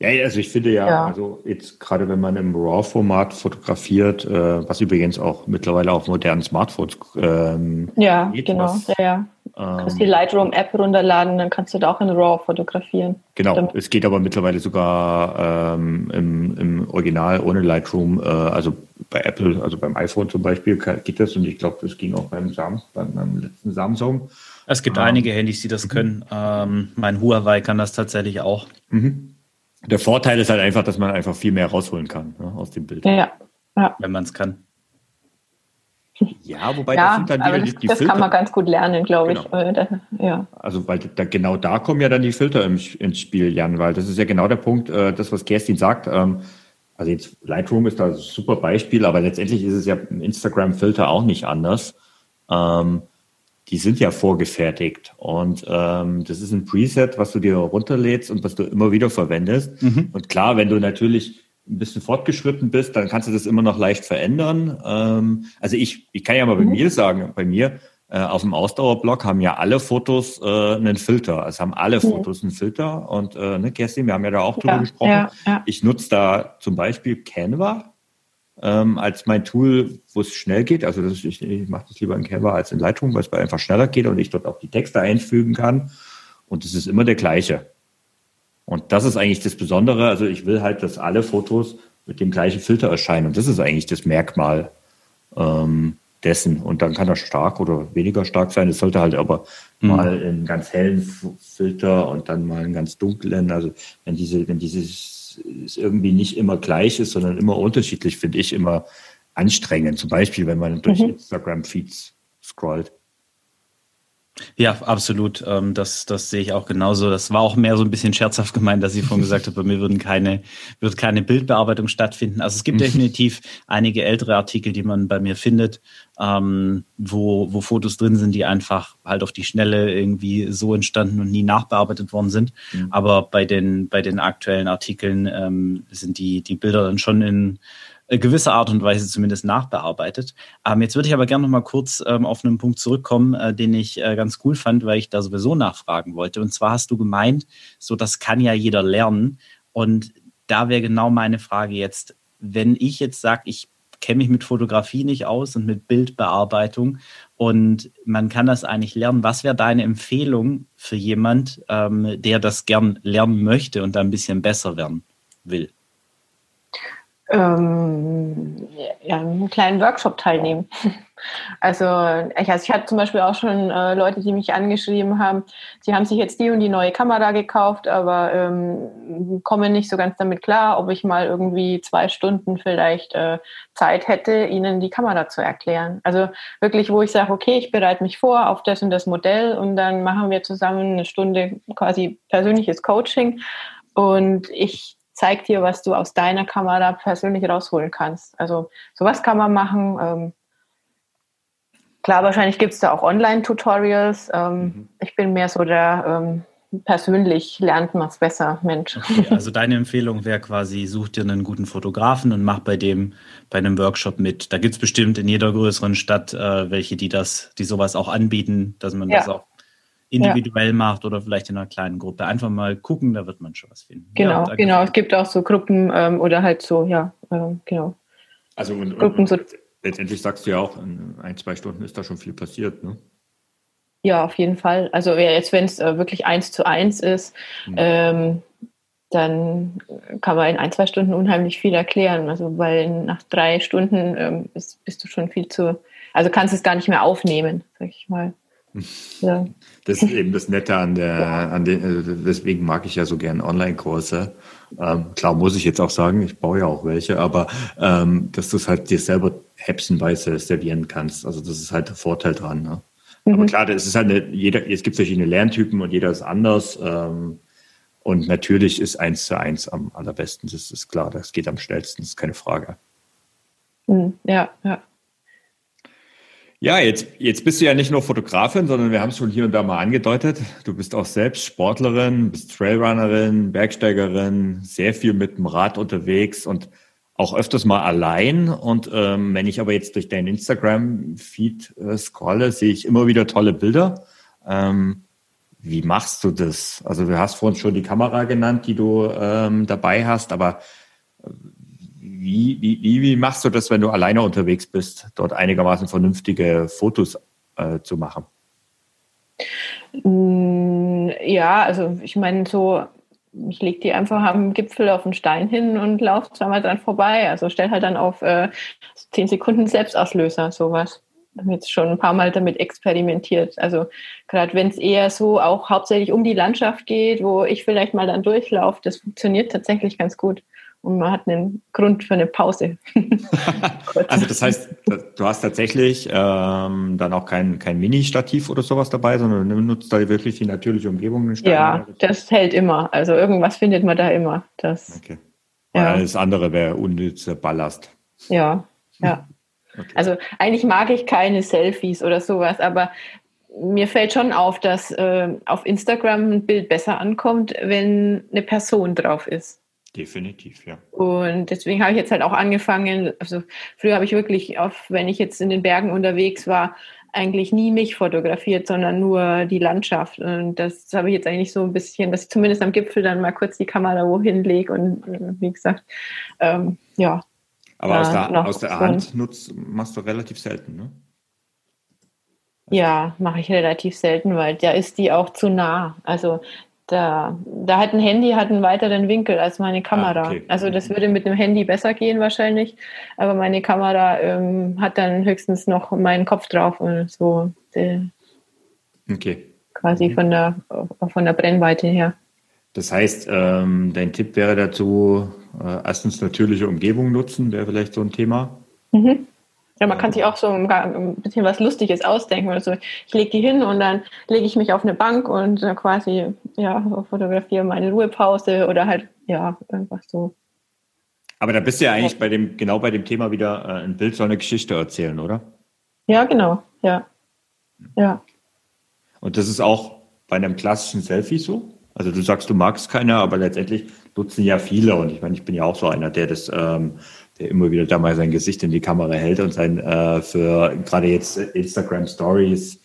ja, also ich finde ja, ja. also jetzt gerade wenn man im RAW-Format fotografiert, äh, was übrigens auch mittlerweile auf modernen Smartphones ähm, Ja, geht, genau. Was, ja, ja. Du kannst die ähm, Lightroom-App runterladen, dann kannst du da auch in RAW fotografieren. Genau, Damit. es geht aber mittlerweile sogar ähm, im, im Original ohne Lightroom, äh, also bei Apple, also beim iPhone zum Beispiel geht das und ich glaube, das ging auch beim, Sam, beim, beim letzten Samsung. Es gibt ähm, einige Handys, die das mhm. können. Ähm, mein Huawei kann das tatsächlich auch. Mhm. Der Vorteil ist halt einfach, dass man einfach viel mehr rausholen kann ne, aus dem Bild. Ja, ja. Wenn man es kann. Ja, wobei ja, das sind dann wieder das, die, die das Filter. kann man ganz gut lernen, glaube genau. ich. Das, ja. Also, weil da, genau da kommen ja dann die Filter im, ins Spiel, Jan, weil das ist ja genau der Punkt, äh, das, was Kerstin sagt. Ähm, also jetzt Lightroom ist da ein super Beispiel, aber letztendlich ist es ja im Instagram-Filter auch nicht anders. Ähm, die sind ja vorgefertigt. Und ähm, das ist ein Preset, was du dir runterlädst und was du immer wieder verwendest. Mhm. Und klar, wenn du natürlich ein bisschen fortgeschritten bist, dann kannst du das immer noch leicht verändern. Ähm, also ich, ich kann ja mal bei mhm. mir sagen, bei mir äh, auf dem Ausdauerblock haben ja alle Fotos äh, einen Filter. Also haben alle mhm. Fotos einen Filter. Und äh, ne, Kerstin, wir haben ja da auch drüber ja, gesprochen. Ja, ja. Ich nutze da zum Beispiel Canva ähm, als mein Tool, wo es schnell geht. Also das, ich, ich mache das lieber in Canva als in Lightroom, weil es einfach schneller geht und ich dort auch die Texte einfügen kann. Und es ist immer der gleiche. Und das ist eigentlich das Besondere. Also ich will halt, dass alle Fotos mit dem gleichen Filter erscheinen. Und das ist eigentlich das Merkmal ähm, dessen. Und dann kann er stark oder weniger stark sein. Es sollte halt aber mhm. mal einen ganz hellen Filter und dann mal einen ganz dunklen. Also wenn diese, wenn dieses es irgendwie nicht immer gleich ist, sondern immer unterschiedlich, finde ich immer anstrengend. Zum Beispiel, wenn man durch mhm. Instagram-Feeds scrollt. Ja, absolut. Ähm, das, das sehe ich auch genauso. Das war auch mehr so ein bisschen scherzhaft gemeint, dass ich vorhin gesagt habe, bei mir würden keine, wird keine Bildbearbeitung stattfinden. Also es gibt definitiv einige ältere Artikel, die man bei mir findet, ähm, wo, wo Fotos drin sind, die einfach halt auf die Schnelle irgendwie so entstanden und nie nachbearbeitet worden sind. Mhm. Aber bei den, bei den aktuellen Artikeln ähm, sind die, die Bilder dann schon in gewisser Art und Weise zumindest nachbearbeitet. Ähm, jetzt würde ich aber gerne noch mal kurz ähm, auf einen Punkt zurückkommen, äh, den ich äh, ganz cool fand, weil ich da sowieso nachfragen wollte. Und zwar hast du gemeint, so das kann ja jeder lernen. Und da wäre genau meine Frage jetzt, wenn ich jetzt sage, ich kenne mich mit Fotografie nicht aus und mit Bildbearbeitung und man kann das eigentlich lernen. Was wäre deine Empfehlung für jemand, ähm, der das gern lernen möchte und da ein bisschen besser werden will? Ähm, ja, einen kleinen Workshop teilnehmen. Also ich, also ich hatte zum Beispiel auch schon äh, Leute, die mich angeschrieben haben, sie haben sich jetzt die und die neue Kamera gekauft, aber ähm, kommen nicht so ganz damit klar, ob ich mal irgendwie zwei Stunden vielleicht äh, Zeit hätte, ihnen die Kamera zu erklären. Also wirklich, wo ich sage, okay, ich bereite mich vor auf das und das Modell und dann machen wir zusammen eine Stunde quasi persönliches Coaching und ich zeigt dir, was du aus deiner Kamera persönlich rausholen kannst. Also sowas kann man machen. Ähm, klar, wahrscheinlich gibt es da auch Online-Tutorials. Ähm, mhm. Ich bin mehr so der ähm, persönlich lernt man es besser, Mensch. Okay, also deine Empfehlung wäre quasi, such dir einen guten Fotografen und mach bei dem, bei einem Workshop mit. Da gibt es bestimmt in jeder größeren Stadt äh, welche, die das, die sowas auch anbieten, dass man ja. das auch individuell ja. macht oder vielleicht in einer kleinen Gruppe. Einfach mal gucken, da wird man schon was finden. Genau, ja, genau. Es gibt auch so Gruppen ähm, oder halt so, ja, ähm, genau. Also und, Gruppen, so. letztendlich sagst du ja auch, in ein, zwei Stunden ist da schon viel passiert, ne? Ja, auf jeden Fall. Also ja, jetzt, wenn es äh, wirklich eins zu eins ist, mhm. ähm, dann kann man in ein, zwei Stunden unheimlich viel erklären. Also weil nach drei Stunden ähm, bist, bist, du schon viel zu, also kannst es gar nicht mehr aufnehmen, sag ich mal. Ja. Das ist eben das Nette an der, an den, also deswegen mag ich ja so gern Online-Kurse. Ähm, klar muss ich jetzt auch sagen, ich baue ja auch welche, aber ähm, dass du es halt dir selber häppchenweise servieren kannst. Also das ist halt der Vorteil dran. Ne? Mhm. Aber klar, es ist halt eine, jeder, es gibt verschiedene Lerntypen und jeder ist anders. Ähm, und natürlich ist eins zu eins am allerbesten. Das ist klar, das geht am schnellsten, das ist keine Frage. Mhm. Ja, ja. Ja, jetzt, jetzt bist du ja nicht nur Fotografin, sondern wir haben es schon hier und da mal angedeutet. Du bist auch selbst Sportlerin, bist Trailrunnerin, Bergsteigerin, sehr viel mit dem Rad unterwegs und auch öfters mal allein. Und ähm, wenn ich aber jetzt durch deinen Instagram-Feed äh, scrolle, sehe ich immer wieder tolle Bilder. Ähm, wie machst du das? Also du hast vorhin schon die Kamera genannt, die du ähm, dabei hast, aber wie, wie, wie, machst du das, wenn du alleine unterwegs bist, dort einigermaßen vernünftige Fotos äh, zu machen? Mm, ja, also ich meine, so, ich lege die einfach am Gipfel auf den Stein hin und laufe zweimal dran vorbei. Also stell halt dann auf äh, 10 Sekunden Selbstauslöser, sowas. Ich habe jetzt schon ein paar Mal damit experimentiert. Also gerade wenn es eher so auch hauptsächlich um die Landschaft geht, wo ich vielleicht mal dann durchlaufe, das funktioniert tatsächlich ganz gut und man hat einen Grund für eine Pause. also das heißt, du hast tatsächlich ähm, dann auch kein, kein Mini-Stativ oder sowas dabei, sondern du nutzt da wirklich die natürliche Umgebung. Ja, das hält immer. Also irgendwas findet man da immer. Das, okay. Ja. Alles andere wäre unnützer Ballast. Ja, ja. Okay. Also eigentlich mag ich keine Selfies oder sowas, aber mir fällt schon auf, dass äh, auf Instagram ein Bild besser ankommt, wenn eine Person drauf ist. Definitiv, ja. Und deswegen habe ich jetzt halt auch angefangen, also früher habe ich wirklich, auf, wenn ich jetzt in den Bergen unterwegs war, eigentlich nie mich fotografiert, sondern nur die Landschaft. Und das habe ich jetzt eigentlich so ein bisschen, dass ich zumindest am Gipfel dann mal kurz die Kamera wohin lege und wie gesagt, ähm, ja. Aber aus der, aus der Hand nutzt, machst du relativ selten, ne? Ja, mache ich relativ selten, weil da ist die auch zu nah. Also da, da hat ein Handy hat einen weiteren Winkel als meine Kamera. Ah, okay. Also das würde mit einem Handy besser gehen wahrscheinlich, aber meine Kamera ähm, hat dann höchstens noch meinen Kopf drauf und so. Die, okay. Quasi mhm. von der von der Brennweite her. Das heißt, ähm, dein Tipp wäre dazu, äh, erstens natürliche Umgebung nutzen, wäre vielleicht so ein Thema. Mhm. Ja, man kann sich auch so ein bisschen was Lustiges ausdenken oder so. Ich lege die hin und dann lege ich mich auf eine Bank und äh, quasi ja, fotografiere meine Ruhepause oder halt, ja, irgendwas so. Aber da bist du ja eigentlich bei dem, genau bei dem Thema wieder, äh, ein Bild soll eine Geschichte erzählen, oder? Ja, genau, ja. Ja. Und das ist auch bei einem klassischen Selfie so? Also du sagst, du magst keine, aber letztendlich nutzen ja viele und ich meine, ich bin ja auch so einer, der das ähm, der immer wieder da mal sein Gesicht in die Kamera hält und sein äh, für gerade jetzt Instagram Stories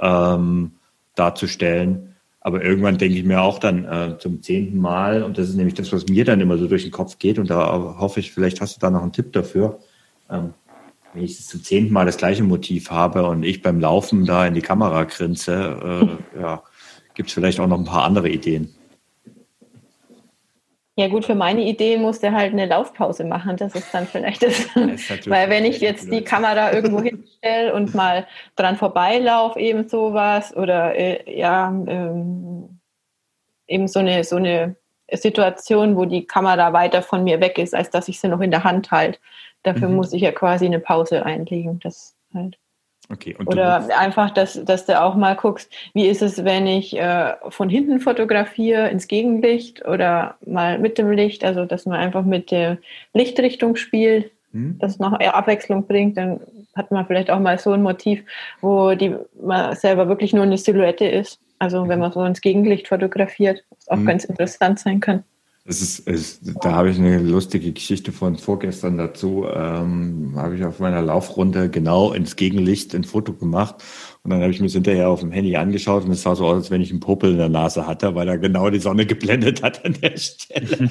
ähm, darzustellen. Aber irgendwann denke ich mir auch dann äh, zum zehnten Mal, und das ist nämlich das, was mir dann immer so durch den Kopf geht, und da hoffe ich, vielleicht hast du da noch einen Tipp dafür. Ähm, wenn ich zum zehnten Mal das gleiche Motiv habe und ich beim Laufen da in die Kamera grinse, äh, ja, gibt es vielleicht auch noch ein paar andere Ideen. Ja gut, für meine Ideen muss der halt eine Laufpause machen. Das ist dann vielleicht das. das Weil wenn ich jetzt die Kamera irgendwo hinstelle und mal dran vorbeilaufe, eben sowas, oder äh, ja, ähm, eben so eine, so eine Situation, wo die Kamera weiter von mir weg ist, als dass ich sie noch in der Hand halte. Dafür mhm. muss ich ja quasi eine Pause einlegen. Das halt. Okay, Oder einfach, dass, dass du auch mal guckst, wie ist es, wenn ich äh, von hinten fotografiere ins Gegenlicht oder mal mit dem Licht, also dass man einfach mit der Lichtrichtung spielt, hm. das noch eher Abwechslung bringt, dann hat man vielleicht auch mal so ein Motiv, wo die man selber wirklich nur eine Silhouette ist. Also wenn mhm. man so ins Gegenlicht fotografiert, was auch hm. ganz interessant sein kann. Es ist, es, da habe ich eine lustige Geschichte von vorgestern dazu. Ähm, habe ich auf meiner Laufrunde genau ins Gegenlicht ein Foto gemacht. Und dann habe ich mir hinterher auf dem Handy angeschaut und es sah so aus, als wenn ich einen Popel in der Nase hatte, weil er genau die Sonne geblendet hat an der Stelle.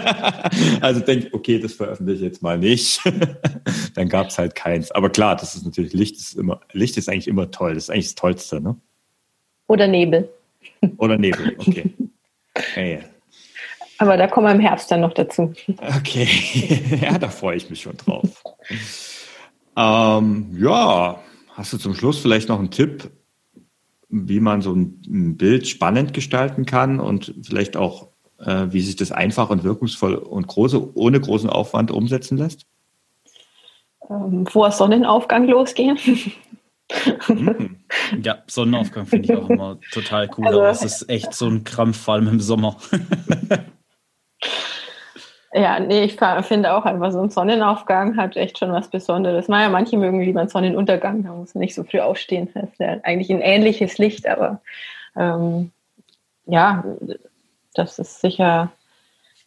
also denke ich, okay, das veröffentliche ich jetzt mal nicht. dann gab es halt keins. Aber klar, das ist natürlich, Licht ist immer, Licht ist eigentlich immer toll. Das ist eigentlich das Tollste, ne? Oder Nebel. Oder Nebel, okay. Hey. Aber da kommen wir im Herbst dann noch dazu. Okay, ja, da freue ich mich schon drauf. ähm, ja, hast du zum Schluss vielleicht noch einen Tipp, wie man so ein Bild spannend gestalten kann und vielleicht auch, äh, wie sich das einfach und wirkungsvoll und große, ohne großen Aufwand umsetzen lässt? Ähm, vor Sonnenaufgang losgehen. Hm. Ja, Sonnenaufgang finde ich auch immer total cool, also, aber es ist echt so ein Krampf, vor allem im Sommer. Ja, nee, ich finde auch einfach so ein Sonnenaufgang hat echt schon was Besonderes. Naja, manche mögen lieber einen Sonnenuntergang, da muss man nicht so früh aufstehen. Das ist ja eigentlich ein ähnliches Licht, aber ähm, ja, das ist sicher.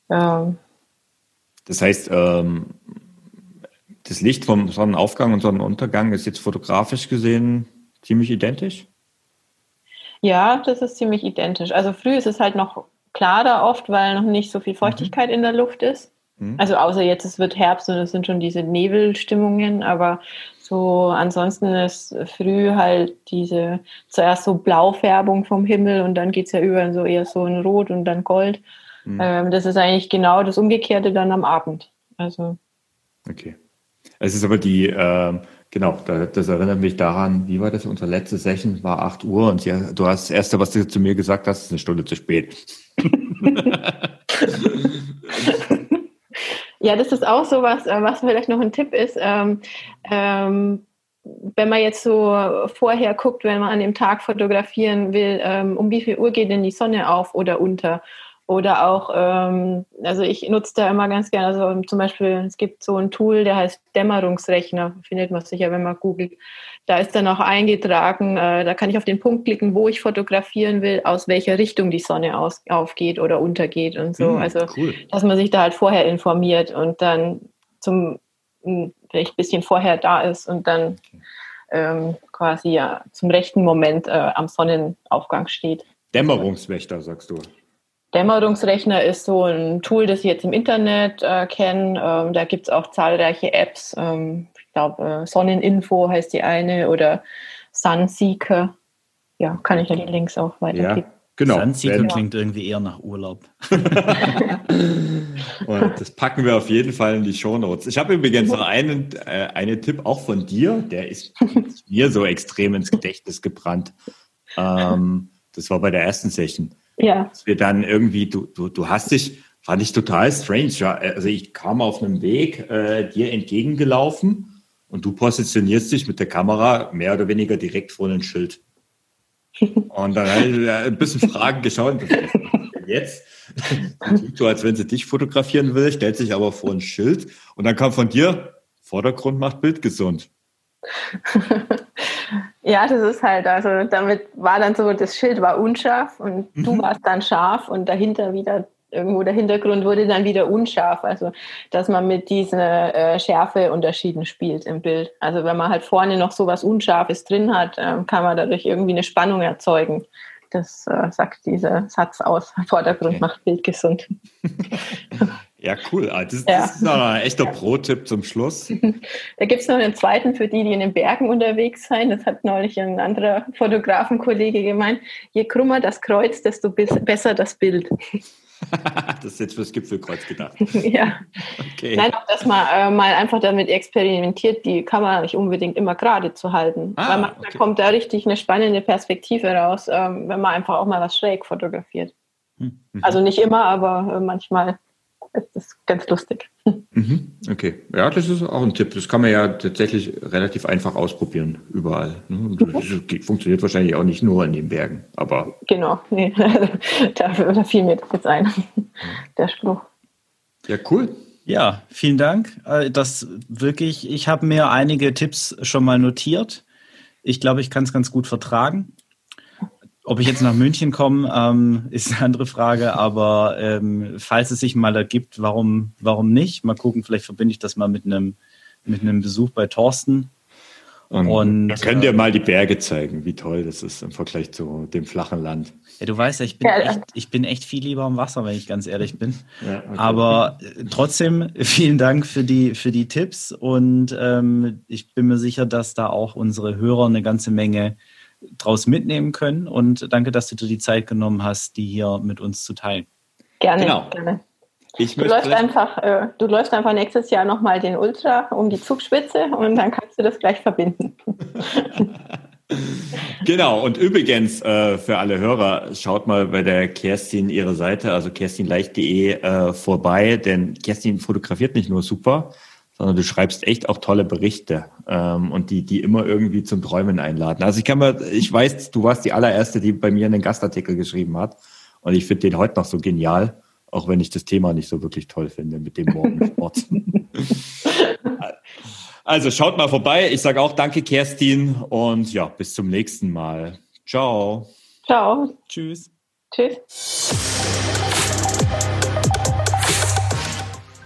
Ähm, das heißt, ähm, das Licht vom Sonnenaufgang und Sonnenuntergang ist jetzt fotografisch gesehen ziemlich identisch? Ja, das ist ziemlich identisch. Also früh ist es halt noch klarer oft, weil noch nicht so viel mhm. Feuchtigkeit mhm. in der Luft ist. Mhm. Also außer jetzt, es wird Herbst und es sind schon diese Nebelstimmungen, aber so ansonsten ist früh halt diese zuerst so Blaufärbung vom Himmel und dann geht es ja über in so eher so ein Rot und dann Gold. Mhm. Ähm, das ist eigentlich genau das Umgekehrte dann am Abend. Also. Okay. Es ist aber die, äh, genau, das erinnert mich daran, wie war das? Unsere letzte Session war 8 Uhr und ja, du hast das Erste, was du zu mir gesagt hast, ist eine Stunde zu spät. Ja, das ist auch so was, äh, was vielleicht noch ein Tipp ist. Ähm, ähm, wenn man jetzt so vorher guckt, wenn man an dem Tag fotografieren will, ähm, um wie viel Uhr geht denn die Sonne auf oder unter? Oder auch, ähm, also ich nutze da immer ganz gerne, also zum Beispiel, es gibt so ein Tool, der heißt Dämmerungsrechner, findet man sicher, wenn man googelt. Da ist dann auch eingetragen, äh, da kann ich auf den Punkt klicken, wo ich fotografieren will, aus welcher Richtung die Sonne aus, aufgeht oder untergeht und so. Mm, also, cool. dass man sich da halt vorher informiert und dann zum, hm, vielleicht ein bisschen vorher da ist und dann ähm, quasi ja zum rechten Moment äh, am Sonnenaufgang steht. Dämmerungswächter, sagst du. Dämmerungsrechner ist so ein Tool, das ich jetzt im Internet äh, kenne. Ähm, da gibt es auch zahlreiche Apps. Ähm, ich glaube, äh, Sonneninfo heißt die eine oder Sunseeker. Ja, kann ich ja die Links auch weitergeben. Ja. Genau. Sunseeker ja. klingt irgendwie eher nach Urlaub. Und das packen wir auf jeden Fall in die Shownotes. Ich habe übrigens noch einen, äh, einen Tipp auch von dir, der ist mir so extrem ins Gedächtnis gebrannt. Ähm, das war bei der ersten Session. Ja. Dass wir dann irgendwie, du, du, du hast dich, fand ich total strange. Ja, also ich kam auf einem Weg äh, dir entgegengelaufen und du positionierst dich mit der Kamera mehr oder weniger direkt vor ein Schild. Und dann habe ich ein bisschen Fragen geschaut. Jetzt tut so, als wenn sie dich fotografieren will, stellt sich aber vor ein Schild und dann kam von dir, Vordergrund macht Bild gesund. ja, das ist halt, also damit war dann so, das Schild war unscharf und du mhm. warst dann scharf und dahinter wieder irgendwo der Hintergrund wurde dann wieder unscharf. Also, dass man mit diesen äh, Schärfeunterschieden spielt im Bild. Also, wenn man halt vorne noch so was Unscharfes drin hat, äh, kann man dadurch irgendwie eine Spannung erzeugen. Das äh, sagt dieser Satz aus. Vordergrund okay. macht Bild gesund. Ja, cool. Ah, das, ja. das ist noch ein echter Pro-Tipp zum Schluss. Da gibt es noch einen zweiten für die, die in den Bergen unterwegs sind. Das hat neulich ein anderer Fotografenkollege gemeint. Je krummer das Kreuz, desto besser das Bild. das ist jetzt fürs Gipfelkreuz gedacht. ja. Okay. Nein, auch dass man äh, mal einfach damit experimentiert, die Kamera nicht unbedingt immer gerade zu halten. Ah, Weil man, okay. da kommt da richtig eine spannende Perspektive raus, ähm, wenn man einfach auch mal was schräg fotografiert. Hm. Mhm. Also nicht immer, aber äh, manchmal ist das ganz lustig. Mhm. Okay, ja, das ist auch ein Tipp. Das kann man ja tatsächlich relativ einfach ausprobieren, überall. Ne? Das funktioniert wahrscheinlich auch nicht nur in den Bergen, aber. Genau, nee. da, da fiel mir das jetzt ein, der Spruch. Ja, cool. Ja, vielen Dank. Äh, das wirklich, ich habe mir einige Tipps schon mal notiert. Ich glaube, ich kann es ganz gut vertragen. Ob ich jetzt nach München komme, ähm, ist eine andere Frage, aber ähm, falls es sich mal ergibt, warum, warum nicht? Mal gucken, vielleicht verbinde ich das mal mit einem, mit einem Besuch bei Thorsten. Und, und da können dir äh, mal die Berge zeigen, wie toll das ist im Vergleich zu dem flachen Land. Ja, du weißt ja, ich bin, echt, ich bin echt viel lieber am Wasser, wenn ich ganz ehrlich bin. Ja, okay. Aber äh, trotzdem vielen Dank für die, für die Tipps und ähm, ich bin mir sicher, dass da auch unsere Hörer eine ganze Menge draus mitnehmen können. Und danke, dass du dir die Zeit genommen hast, die hier mit uns zu teilen. Gerne, genau. gerne. Ich du, läufst einfach, äh, du läufst einfach nächstes Jahr nochmal den Ultra um die Zugspitze und dann kannst du das gleich verbinden. genau, und übrigens äh, für alle Hörer, schaut mal bei der Kerstin ihre Seite, also kerstinleicht.de äh, vorbei, denn Kerstin fotografiert nicht nur super, sondern du schreibst echt auch tolle Berichte ähm, und die, die immer irgendwie zum Träumen einladen. Also ich kann mir, ich weiß, du warst die allererste, die bei mir einen Gastartikel geschrieben hat und ich finde den heute noch so genial, auch wenn ich das Thema nicht so wirklich toll finde mit dem Morgensport. also schaut mal vorbei. Ich sage auch danke, Kerstin und ja, bis zum nächsten Mal. Ciao. Ciao. Tschüss. Tschüss.